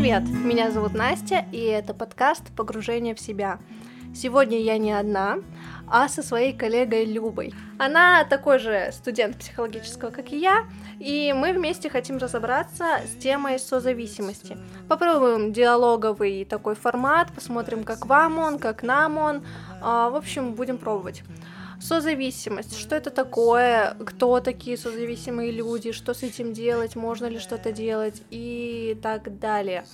Привет, меня зовут Настя, и это подкаст «Погружение в себя». Сегодня я не одна, а со своей коллегой Любой. Она такой же студент психологического, как и я, и мы вместе хотим разобраться с темой созависимости. Попробуем диалоговый такой формат, посмотрим, как вам он, как нам он. А, в общем, будем пробовать. Созависимость. Что это такое? Кто такие созависимые люди? Что с этим делать? Можно ли что-то делать? И так далее.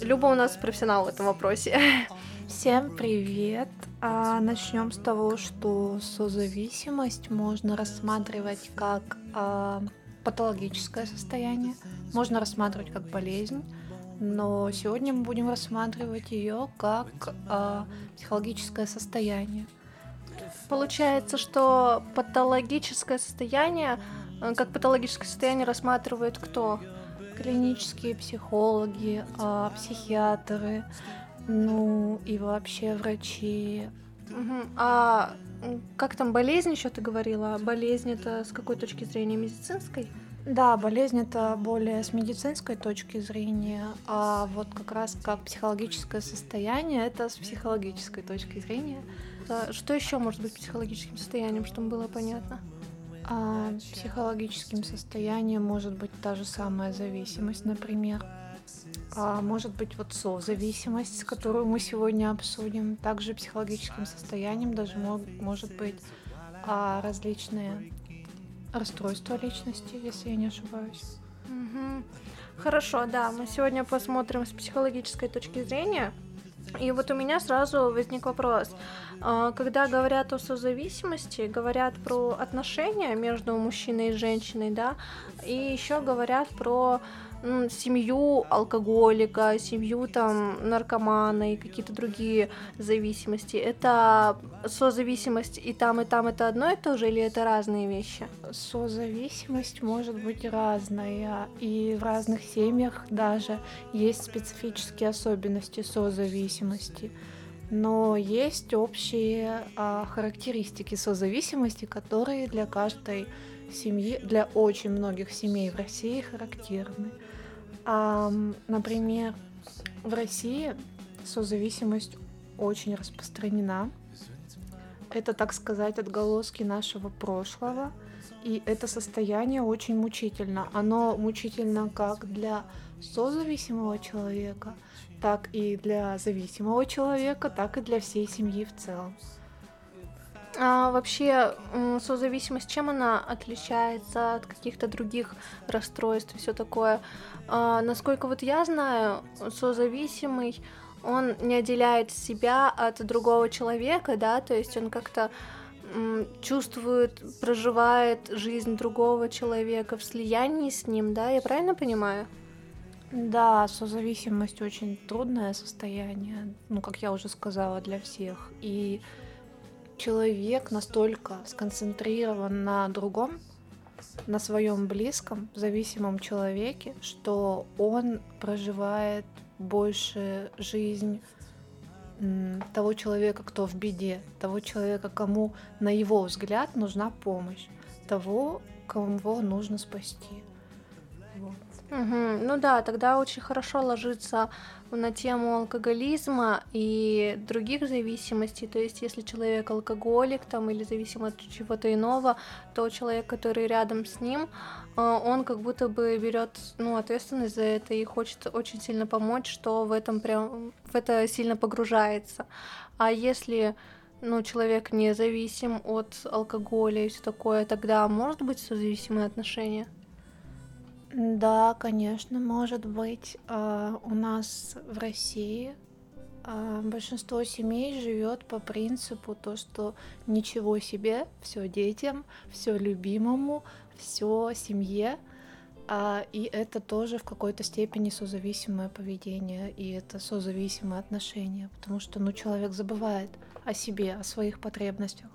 Люба у нас профессионал в этом вопросе. Всем привет! А, начнем с того, что созависимость можно рассматривать как а, патологическое состояние, можно рассматривать как болезнь, но сегодня мы будем рассматривать ее как а, психологическое состояние. Получается, что патологическое состояние, э, как патологическое состояние рассматривает кто? Клинические психологи, а, психиатры, ну и вообще врачи. Угу. А как там болезнь еще ты говорила? Болезнь это с какой точки зрения медицинской? Да, болезнь это более с медицинской точки зрения, а вот как раз как психологическое состояние это с психологической точки зрения. Что еще может быть психологическим состоянием, чтобы было понятно? А, психологическим состоянием может быть та же самая зависимость, например. А может быть вот созависимость, которую мы сегодня обсудим. Также психологическим состоянием даже мог, может быть а, различные расстройства личности, если я не ошибаюсь. Угу. Хорошо, да, мы сегодня посмотрим с психологической точки зрения. И вот у меня сразу возник вопрос. А, когда говорят о созависимости, говорят про отношения между мужчиной и женщиной, да, и еще говорят про семью алкоголика, семью там наркомана и какие-то другие зависимости. Это созависимость и там, и там это одно и то же, или это разные вещи? Созависимость может быть разная, и в разных семьях даже есть специфические особенности созависимости. Но есть общие а, характеристики созависимости, которые для каждой семьи, для очень многих семей в России характерны. Например, в России созависимость очень распространена. Это, так сказать, отголоски нашего прошлого. И это состояние очень мучительно. Оно мучительно как для созависимого человека, так и для зависимого человека, так и для всей семьи в целом. А вообще созависимость, чем она отличается от каких-то других расстройств и все такое? А, насколько вот я знаю, созависимый, он не отделяет себя от другого человека, да, то есть он как-то чувствует, проживает жизнь другого человека в слиянии с ним, да, я правильно понимаю? Да, созависимость очень трудное состояние, ну, как я уже сказала, для всех. И человек настолько сконцентрирован на другом, на своем близком, зависимом человеке, что он проживает больше жизнь того человека, кто в беде, того человека, кому на его взгляд нужна помощь, того, кого нужно спасти. Вот. Угу. Ну да, тогда очень хорошо ложится на тему алкоголизма и других зависимостей. То есть, если человек алкоголик там или зависим от чего-то иного, то человек, который рядом с ним, э, он как будто бы берет ну, ответственность за это и хочет очень сильно помочь, что в этом прям в это сильно погружается. А если ну, человек не зависим от алкоголя и все такое, тогда может быть созависимые отношения? Да, конечно, может быть. А, у нас в России а, большинство семей живет по принципу то, что ничего себе, все детям, все любимому, все семье. А, и это тоже в какой-то степени созависимое поведение, и это созависимые отношения, потому что ну, человек забывает о себе, о своих потребностях.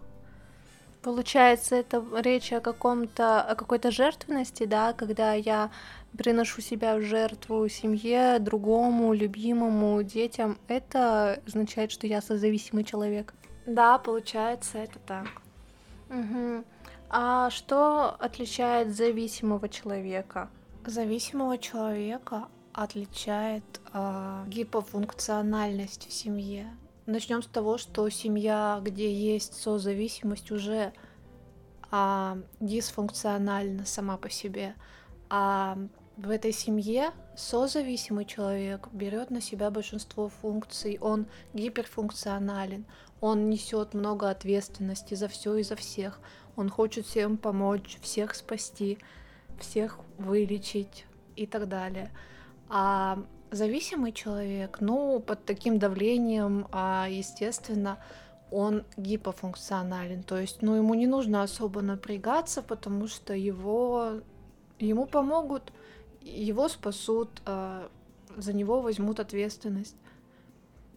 Получается, это речь о каком-то, о какой-то жертвенности, да, когда я приношу себя в жертву семье, другому, любимому, детям. Это означает, что я созависимый человек. Да, получается, это так. Угу. А что отличает зависимого человека? Зависимого человека отличает а, гипофункциональность в семье. Начнем с того, что семья, где есть созависимость, уже а, дисфункциональна сама по себе. А в этой семье созависимый человек берет на себя большинство функций, он гиперфункционален, он несет много ответственности за все и за всех, он хочет всем помочь, всех спасти, всех вылечить и так далее. А зависимый человек, ну, под таким давлением, а, естественно, он гипофункционален. То есть, ну, ему не нужно особо напрягаться, потому что его, ему помогут, его спасут, а, за него возьмут ответственность.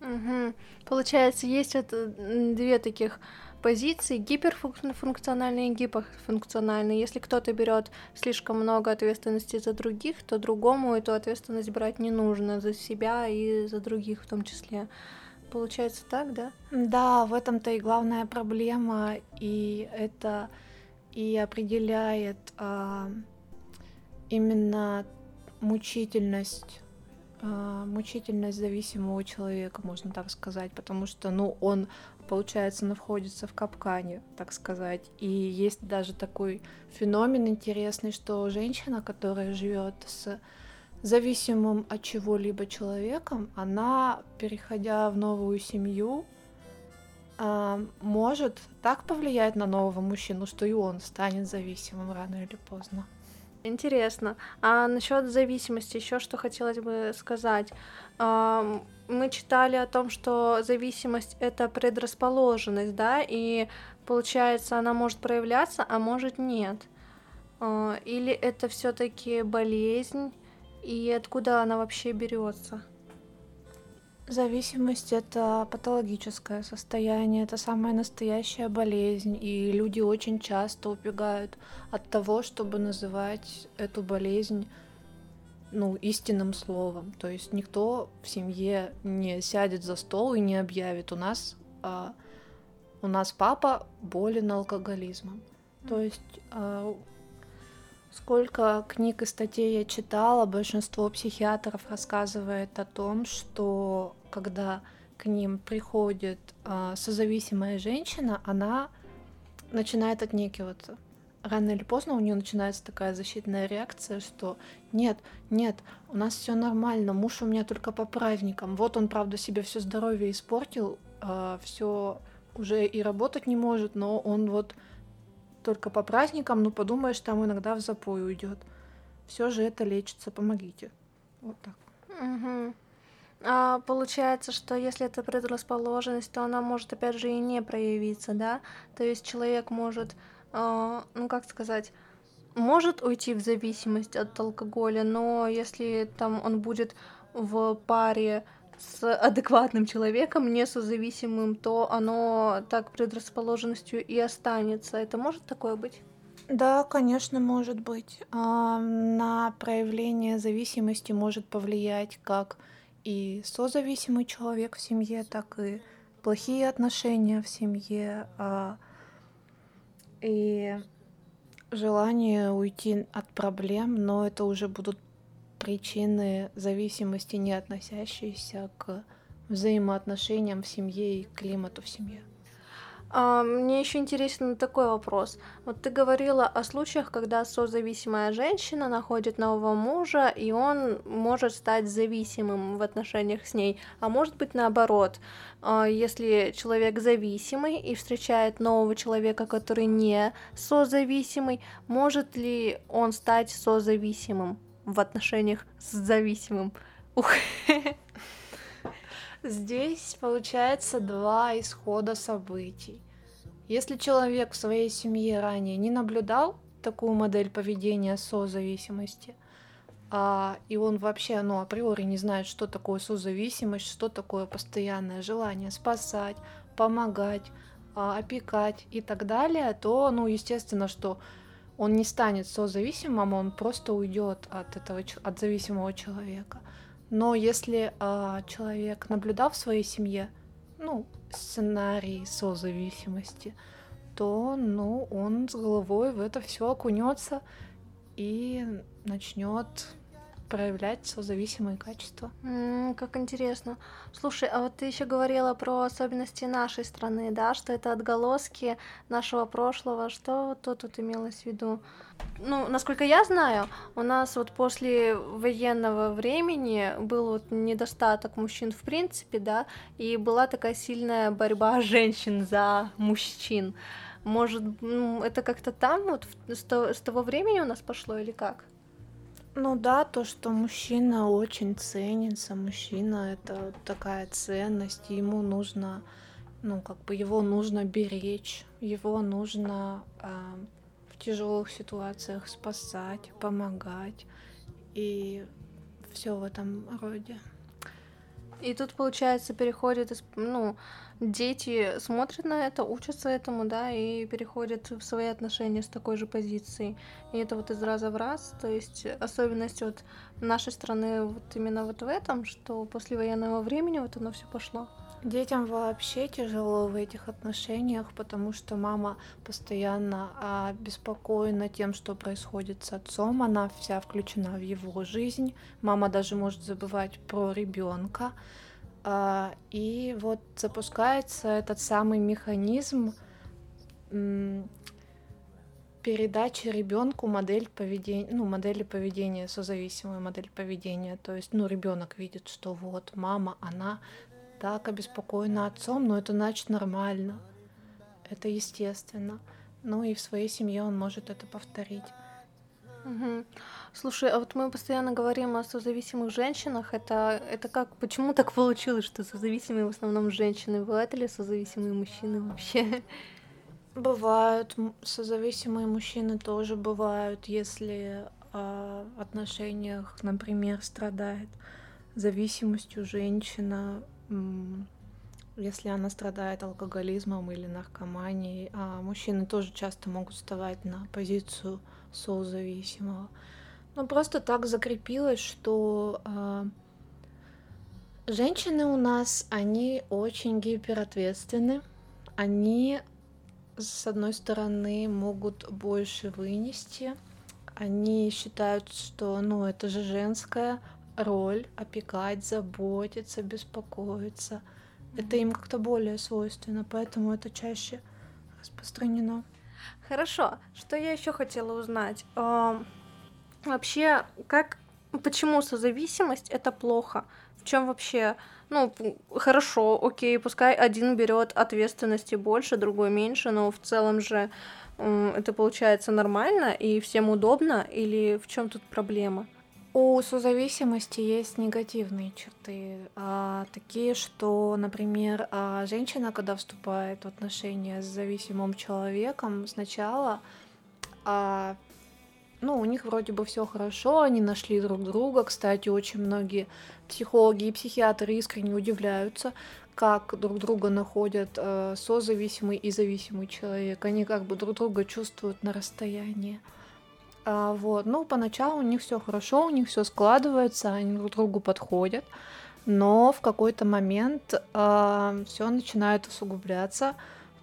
Угу. Получается, есть вот две таких позиции гиперфункциональные и гипофункциональные. Если кто-то берет слишком много ответственности за других, то другому эту ответственность брать не нужно за себя и за других в том числе. Получается так, да? Да, в этом-то и главная проблема, и это и определяет а, именно мучительность а, мучительность зависимого человека, можно так сказать, потому что, ну, он получается, находится в капкане, так сказать. И есть даже такой феномен интересный, что женщина, которая живет с зависимым от чего-либо человеком, она, переходя в новую семью, а, может так повлиять на нового мужчину, что и он станет зависимым рано или поздно. Интересно. А насчет зависимости еще что хотелось бы сказать. Мы читали о том, что зависимость это предрасположенность, да, и получается она может проявляться, а может нет. А, или это все-таки болезнь, и откуда она вообще берется? Зависимость это патологическое состояние, это самая настоящая болезнь, и люди очень часто убегают от того, чтобы называть эту болезнь ну, истинным словом. То есть никто в семье не сядет за стол и не объявит, у нас, а, у нас папа болен алкоголизмом. То есть а, Сколько книг и статей я читала, большинство психиатров рассказывает о том, что когда к ним приходит э, созависимая женщина, она начинает отнекиваться. Рано или поздно у нее начинается такая защитная реакция, что нет, нет, у нас все нормально, муж у меня только по праздникам. Вот он, правда, себе все здоровье испортил, э, а, все уже и работать не может, но он вот только по праздникам, ну подумаешь, там иногда в запой уйдет. Все же это лечится, помогите. Вот так. Угу. А получается, что если это предрасположенность, то она может опять же и не проявиться, да? То есть человек может, э, ну как сказать, может уйти в зависимость от алкоголя, но если там он будет в паре с адекватным человеком, не созависимым, то оно так предрасположенностью и останется. Это может такое быть? Да, конечно, может быть. А, на проявление зависимости может повлиять как и созависимый человек в семье, так и плохие отношения в семье, а, и желание уйти от проблем, но это уже будут причины зависимости, не относящиеся к взаимоотношениям в семье и климату в семье. А, мне еще интересен такой вопрос. Вот ты говорила о случаях, когда созависимая женщина находит нового мужа, и он может стать зависимым в отношениях с ней. А может быть наоборот, а, если человек зависимый и встречает нового человека, который не созависимый, может ли он стать созависимым? в отношениях с зависимым. Ух. Здесь получается два исхода событий. Если человек в своей семье ранее не наблюдал такую модель поведения созависимости, а, и он вообще, ну, априори не знает, что такое созависимость, что такое постоянное желание спасать, помогать, а, опекать и так далее, то, ну, естественно, что он не станет созависимым, он просто уйдет от этого от зависимого человека. Но если э, человек наблюдал в своей семье, ну, сценарий созависимости, то, ну, он с головой в это все окунется и начнет проявлять созависимые качества. М, как интересно. Слушай, а вот ты еще говорила про особенности нашей страны, да, что это отголоски нашего прошлого. Что вот тут имелось в виду? Ну, насколько я знаю, у нас вот после военного времени был вот недостаток мужчин в принципе, да, и была такая сильная борьба женщин за мужчин. Может, это как-то там вот то- с того времени у нас пошло или как? Ну да, то, что мужчина очень ценится, мужчина это такая ценность, ему нужно, ну как бы его нужно беречь, его нужно а, в тяжелых ситуациях спасать, помогать и все в этом роде. И тут, получается, переходит, ну, дети смотрят на это, учатся этому, да, и переходят в свои отношения с такой же позицией. И это вот из раза в раз, то есть особенность вот нашей страны вот именно вот в этом, что после военного времени вот оно все пошло. Детям вообще тяжело в этих отношениях, потому что мама постоянно а, обеспокоена тем, что происходит с отцом. Она вся включена в его жизнь. Мама даже может забывать про ребенка. И вот запускается этот самый механизм передачи ребенку модель поведения, ну, модели поведения, созависимую модель поведения. То есть, ну, ребенок видит, что вот мама, она так обеспокоена отцом, но это значит нормально. Это естественно. Ну и в своей семье он может это повторить. Мгм. Слушай, а вот мы постоянно говорим о созависимых женщинах. Это, это как, почему так получилось, что созависимые в основном женщины? Бывают ли созависимые мужчины вообще? Бывают созависимые мужчины тоже бывают, если а, в отношениях, например, страдает зависимостью женщина, если она страдает алкоголизмом или наркоманией, а мужчины тоже часто могут вставать на позицию созависимого. Но просто так закрепилось, что а, женщины у нас, они очень гиперответственны, они с одной стороны могут больше вынести, они считают, что ну это же женская роль опекать, заботиться, беспокоиться. Это им как-то более свойственно, поэтому это чаще распространено. Хорошо. Что я еще хотела узнать? Ам, Вообще, как, почему созависимость это плохо? В чем вообще, ну, хорошо, окей, пускай один берет ответственности больше, другой меньше, но в целом же м, это получается нормально и всем удобно, или в чем тут проблема? У созависимости есть негативные черты, а, такие, что, например, а, женщина, когда вступает в отношения с зависимым человеком, сначала, а, ну, у них вроде бы все хорошо, они нашли друг друга. Кстати, очень многие психологи и психиатры искренне удивляются, как друг друга находят э, созависимый и зависимый человек. Они как бы друг друга чувствуют на расстоянии. А, вот, ну, поначалу у них все хорошо, у них все складывается, они друг другу подходят, но в какой-то момент все начинает усугубляться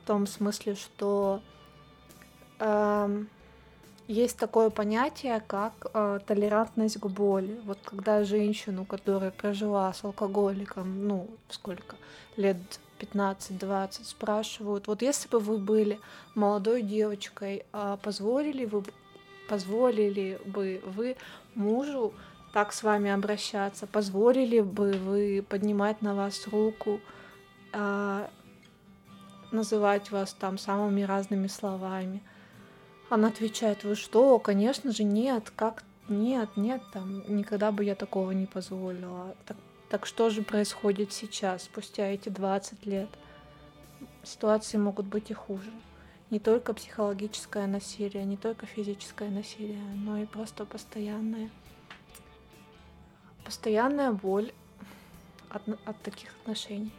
в том смысле, что ам, есть такое понятие, как э, толерантность к боли. Вот когда женщину, которая прожила с алкоголиком, ну, сколько лет 15-20, спрашивают, вот если бы вы были молодой девочкой, а позволили вы позволили бы вы мужу так с вами обращаться, позволили бы вы поднимать на вас руку, а, называть вас там самыми разными словами. Она отвечает, вы что, конечно же нет, как нет, нет, там никогда бы я такого не позволила. Так, так что же происходит сейчас, спустя эти 20 лет? Ситуации могут быть и хуже не только психологическое насилие, не только физическое насилие, но и просто постоянное, постоянная боль от, от таких отношений.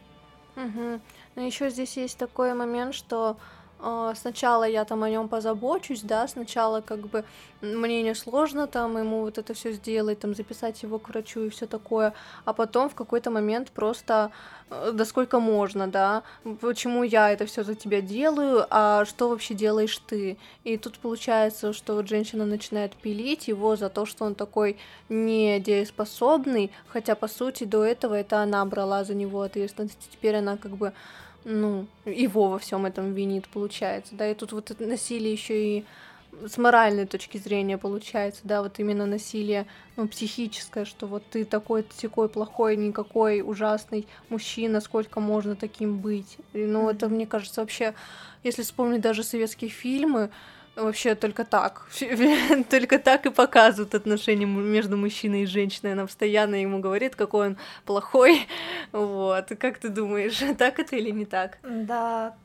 Угу. Но еще здесь есть такой момент, что сначала я там о нем позабочусь, да, сначала как бы мне не сложно там ему вот это все сделать, там записать его к врачу и все такое, а потом в какой-то момент просто э, да сколько можно, да, почему я это все за тебя делаю, а что вообще делаешь ты? И тут получается, что вот женщина начинает пилить его за то, что он такой недееспособный, хотя по сути до этого это она брала за него ответственность, теперь она как бы ну, его во всем этом винит, получается, да, и тут вот это насилие еще и с моральной точки зрения получается, да, вот именно насилие, ну, психическое, что вот ты такой такой плохой, никакой ужасный мужчина, сколько можно таким быть. И, ну, mm-hmm. это, мне кажется, вообще, если вспомнить даже советские фильмы, вообще только так, только так и показывают отношения между мужчиной и женщиной. Она постоянно ему говорит, какой он плохой. Вот. Как ты думаешь, так это или не так? Да,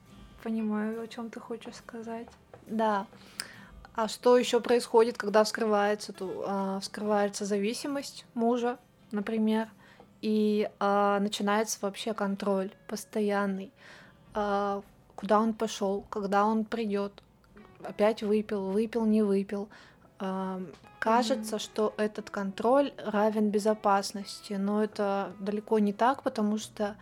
понимаю, о чем ты хочешь сказать. Да. А что еще происходит, когда вскрывается, то, а, вскрывается зависимость мужа, например, и а, начинается вообще контроль постоянный. А, куда он пошел, когда он придет, опять выпил, выпил, не выпил. А, кажется, mm-hmm. что этот контроль равен безопасности, но это далеко не так, потому что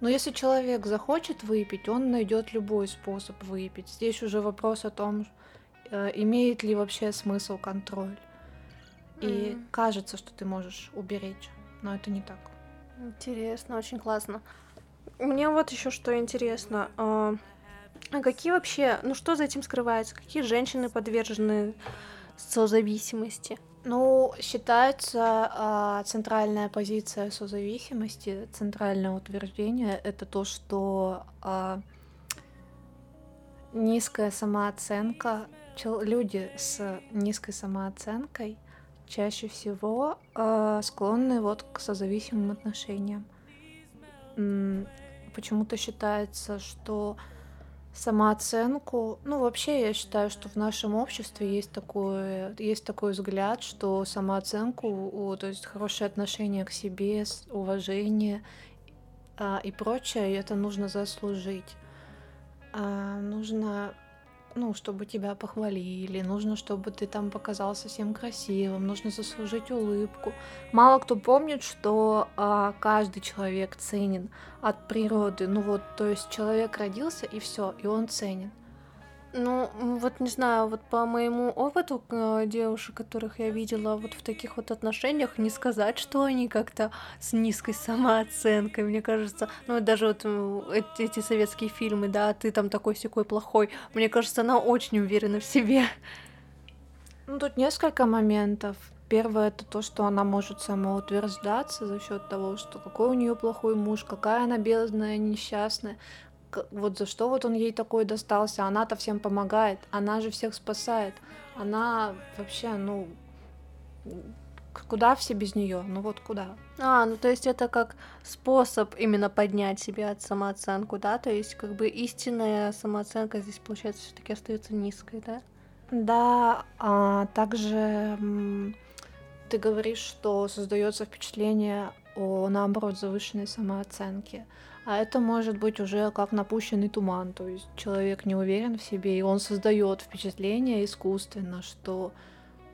но если человек захочет выпить, он найдет любой способ выпить. Здесь уже вопрос о том, Э, имеет ли вообще смысл контроль. И mm. кажется, что ты можешь уберечь, но это не так. Интересно, очень классно. Мне вот еще что интересно. А, а какие вообще, ну что за этим скрывается? Какие женщины подвержены созависимости? Ну, считается а, центральная позиция созависимости, центральное утверждение это то, что а, низкая самооценка люди с низкой самооценкой чаще всего э, склонны вот к созависимым отношениям. Почему-то считается, что самооценку, ну вообще я считаю, что в нашем обществе есть такой, есть такой взгляд, что самооценку, то есть хорошее отношение к себе, уважение а, и прочее, это нужно заслужить. А, нужно ну, чтобы тебя похвалили, нужно, чтобы ты там показал совсем красивым, нужно заслужить улыбку. Мало кто помнит, что а, каждый человек ценен от природы. Ну вот, то есть человек родился и все, и он ценен. Ну, вот не знаю, вот по моему опыту э, девушек, которых я видела вот в таких вот отношениях, не сказать, что они как-то с низкой самооценкой, мне кажется. Ну, даже вот эти, эти советские фильмы, да, ты там такой секой плохой, мне кажется, она очень уверена в себе. Ну, тут несколько моментов. Первое это то, что она может самоутверждаться за счет того, что какой у нее плохой муж, какая она бедная, несчастная вот за что вот он ей такой достался, она-то всем помогает, она же всех спасает, она вообще, ну, куда все без нее, ну вот куда. А, ну то есть это как способ именно поднять себе от самооценку, да, то есть как бы истинная самооценка здесь получается все-таки остается низкой, да? Да, а также ты говоришь, что создается впечатление о наоборот завышенной самооценке. А это может быть уже как напущенный туман, то есть человек не уверен в себе, и он создает впечатление искусственно, что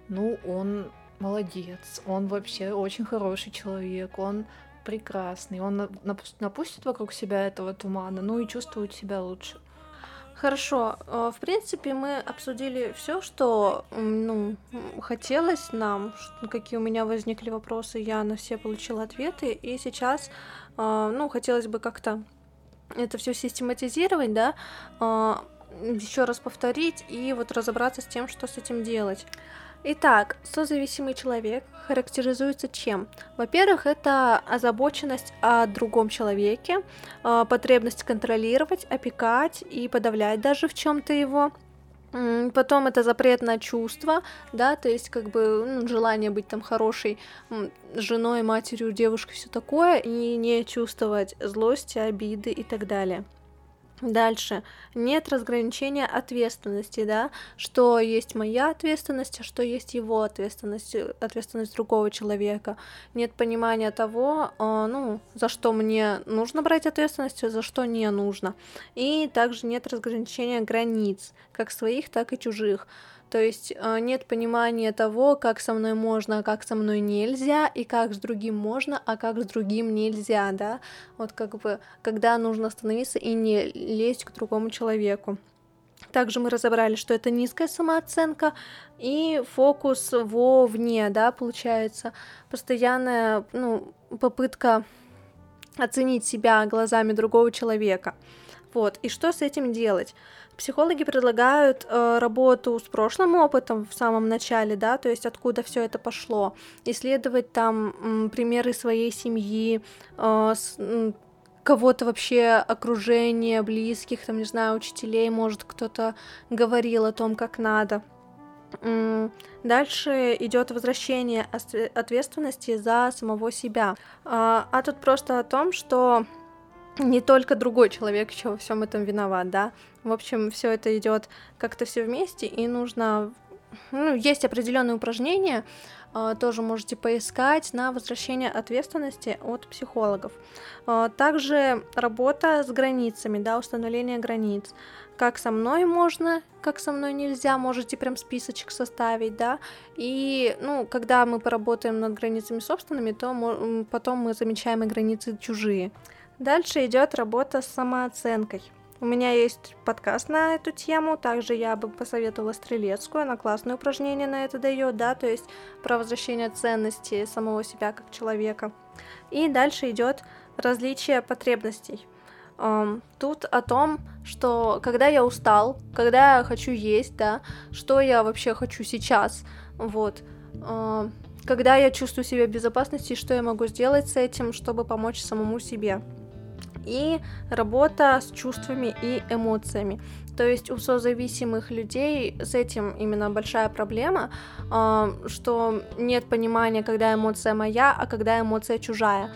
ну он молодец, он вообще очень хороший человек, он прекрасный, он напустит вокруг себя этого тумана, ну и чувствует себя лучше. Хорошо, э, в принципе, мы обсудили все, что ну, хотелось нам, какие у меня возникли вопросы, я на все получила ответы, и сейчас а, ну, хотелось бы как-то это все систематизировать, да, а, еще раз повторить и вот разобраться с тем, что с этим делать. Итак, созависимый человек характеризуется чем? Во-первых, это озабоченность о другом человеке, а, потребность контролировать, опекать и подавлять даже в чем-то его, Потом это запрет на чувства, да, то есть как бы ну, желание быть там хорошей женой, матерью, девушкой, все такое, и не чувствовать злости, обиды и так далее. Дальше. Нет разграничения ответственности, да, что есть моя ответственность, а что есть его ответственность, ответственность другого человека. Нет понимания того, э, ну, за что мне нужно брать ответственность, а за что не нужно. И также нет разграничения границ, как своих, так и чужих. То есть э, нет понимания того, как со мной можно, а как со мной нельзя, и как с другим можно, а как с другим нельзя, да. Вот как бы, когда нужно остановиться и не лезть к другому человеку. Также мы разобрали, что это низкая самооценка и фокус вовне, да, получается, постоянная, ну, попытка оценить себя глазами другого человека. Вот, и что с этим делать? Психологи предлагают э, работу с прошлым опытом в самом начале, да, то есть откуда все это пошло, исследовать там м, примеры своей семьи, э, с, м, кого-то вообще окружения, близких, там, не знаю, учителей, может, кто-то говорил о том, как надо. Дальше идет возвращение ответственности за самого себя. А, а тут просто о том, что не только другой человек еще во всем этом виноват, да. В общем, все это идет как-то все вместе, и нужно. Ну, есть определенные упражнения, а, тоже можете поискать на возвращение ответственности от психологов. А, также работа с границами, да, установление границ. Как со мной можно, как со мной нельзя, можете прям списочек составить, да. И, ну, когда мы поработаем над границами собственными, то потом мы замечаем и границы чужие. Дальше идет работа с самооценкой. У меня есть подкаст на эту тему, также я бы посоветовала Стрелецкую, она классное упражнение на это дает, да, то есть про возвращение ценности самого себя как человека. И дальше идет различие потребностей. Um, тут о том, что когда я устал, когда я хочу есть, да, что я вообще хочу сейчас, вот, uh, когда я чувствую себя в безопасности, что я могу сделать с этим, чтобы помочь самому себе и работа с чувствами и эмоциями. То есть у созависимых людей с этим именно большая проблема, а, что нет понимания, когда эмоция моя, а когда эмоция чужая.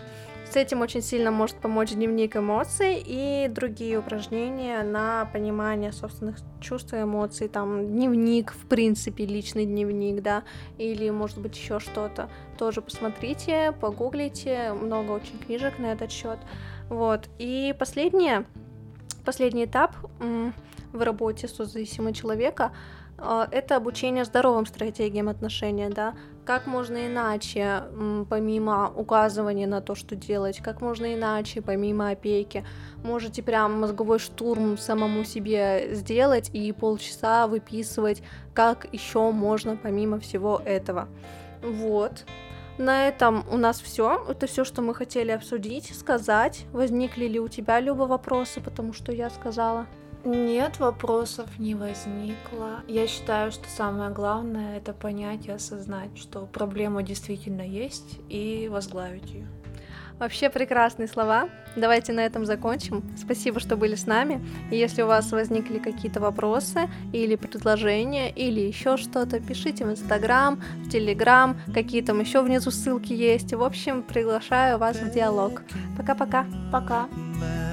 С этим очень сильно может помочь дневник эмоций и другие упражнения на понимание собственных чувств и эмоций, там дневник, в принципе, личный дневник, да, или может быть еще что-то. Тоже посмотрите, погуглите, много очень книжек на этот счет. Вот. И последнее, последний этап в работе с созависимым человека а, это обучение здоровым стратегиям отношения, да, как можно иначе, помимо указывания на то, что делать, как можно иначе, помимо опеки, можете прям мозговой штурм самому себе сделать и полчаса выписывать, как еще можно помимо всего этого. Вот. На этом у нас все. Это все, что мы хотели обсудить, сказать. Возникли ли у тебя, Люба, вопросы, потому что я сказала? Нет, вопросов не возникло. Я считаю, что самое главное это понять и осознать, что проблема действительно есть, и возглавить ее. Вообще прекрасные слова. Давайте на этом закончим. Спасибо, что были с нами. И если у вас возникли какие-то вопросы или предложения, или еще что-то, пишите в Инстаграм, в Телеграм, какие там еще внизу ссылки есть. В общем, приглашаю вас в диалог. Пока-пока. Пока. -пока. Пока.